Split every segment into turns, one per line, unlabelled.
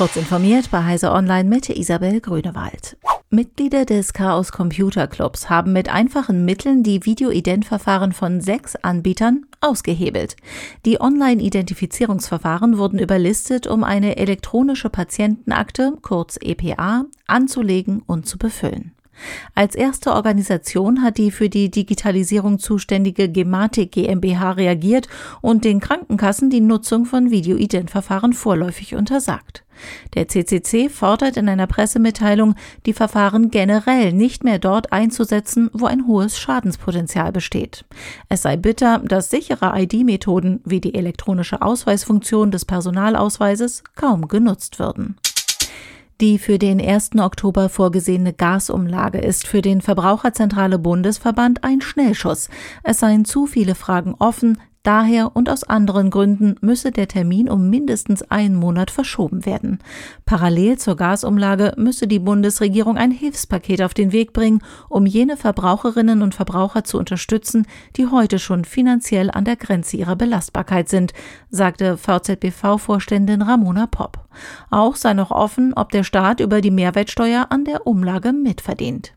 Kurz informiert bei Heise Online mit Isabel Grünewald. Mitglieder des Chaos Computer Clubs haben mit einfachen Mitteln die Videoidentverfahren von sechs Anbietern ausgehebelt. Die Online-Identifizierungsverfahren wurden überlistet, um eine elektronische Patientenakte, kurz EPA, anzulegen und zu befüllen. Als erste Organisation hat die für die Digitalisierung zuständige Gematik GmbH reagiert und den Krankenkassen die Nutzung von Videoidentverfahren vorläufig untersagt. Der CCC fordert in einer Pressemitteilung, die Verfahren generell nicht mehr dort einzusetzen, wo ein hohes Schadenspotenzial besteht. Es sei bitter, dass sichere ID-Methoden wie die elektronische Ausweisfunktion des Personalausweises kaum genutzt würden. Die für den 1. Oktober vorgesehene Gasumlage ist für den Verbraucherzentrale Bundesverband ein Schnellschuss. Es seien zu viele Fragen offen, Daher und aus anderen Gründen müsse der Termin um mindestens einen Monat verschoben werden. Parallel zur Gasumlage müsse die Bundesregierung ein Hilfspaket auf den Weg bringen, um jene Verbraucherinnen und Verbraucher zu unterstützen, die heute schon finanziell an der Grenze ihrer Belastbarkeit sind, sagte VZBV-Vorständin Ramona Popp. Auch sei noch offen, ob der Staat über die Mehrwertsteuer an der Umlage mitverdient.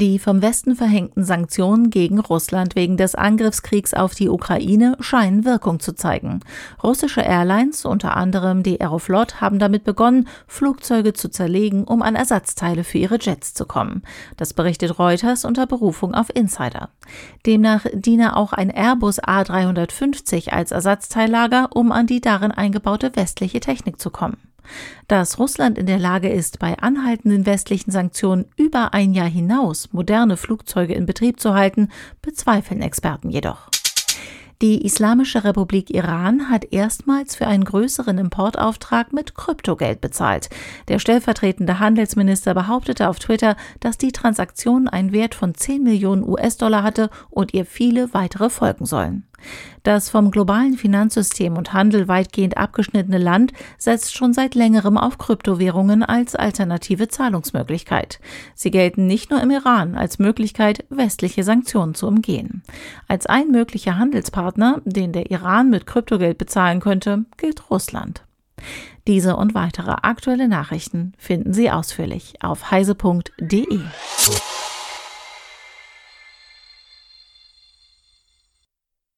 Die vom Westen verhängten Sanktionen gegen Russland wegen des Angriffskriegs auf die Ukraine scheinen Wirkung zu zeigen. Russische Airlines, unter anderem die Aeroflot, haben damit begonnen, Flugzeuge zu zerlegen, um an Ersatzteile für ihre Jets zu kommen. Das berichtet Reuters unter Berufung auf Insider. Demnach diene auch ein Airbus A350 als Ersatzteillager, um an die darin eingebaute westliche Technik zu kommen. Dass Russland in der Lage ist, bei anhaltenden westlichen Sanktionen über ein Jahr hinaus moderne Flugzeuge in Betrieb zu halten, bezweifeln Experten jedoch. Die Islamische Republik Iran hat erstmals für einen größeren Importauftrag mit Kryptogeld bezahlt. Der stellvertretende Handelsminister behauptete auf Twitter, dass die Transaktion einen Wert von 10 Millionen US-Dollar hatte und ihr viele weitere folgen sollen. Das vom globalen Finanzsystem und Handel weitgehend abgeschnittene Land setzt schon seit längerem auf Kryptowährungen als alternative Zahlungsmöglichkeit. Sie gelten nicht nur im Iran als Möglichkeit, westliche Sanktionen zu umgehen. Als ein möglicher Handelspartner, den der Iran mit Kryptogeld bezahlen könnte, gilt Russland. Diese und weitere aktuelle Nachrichten finden Sie ausführlich auf heise.de.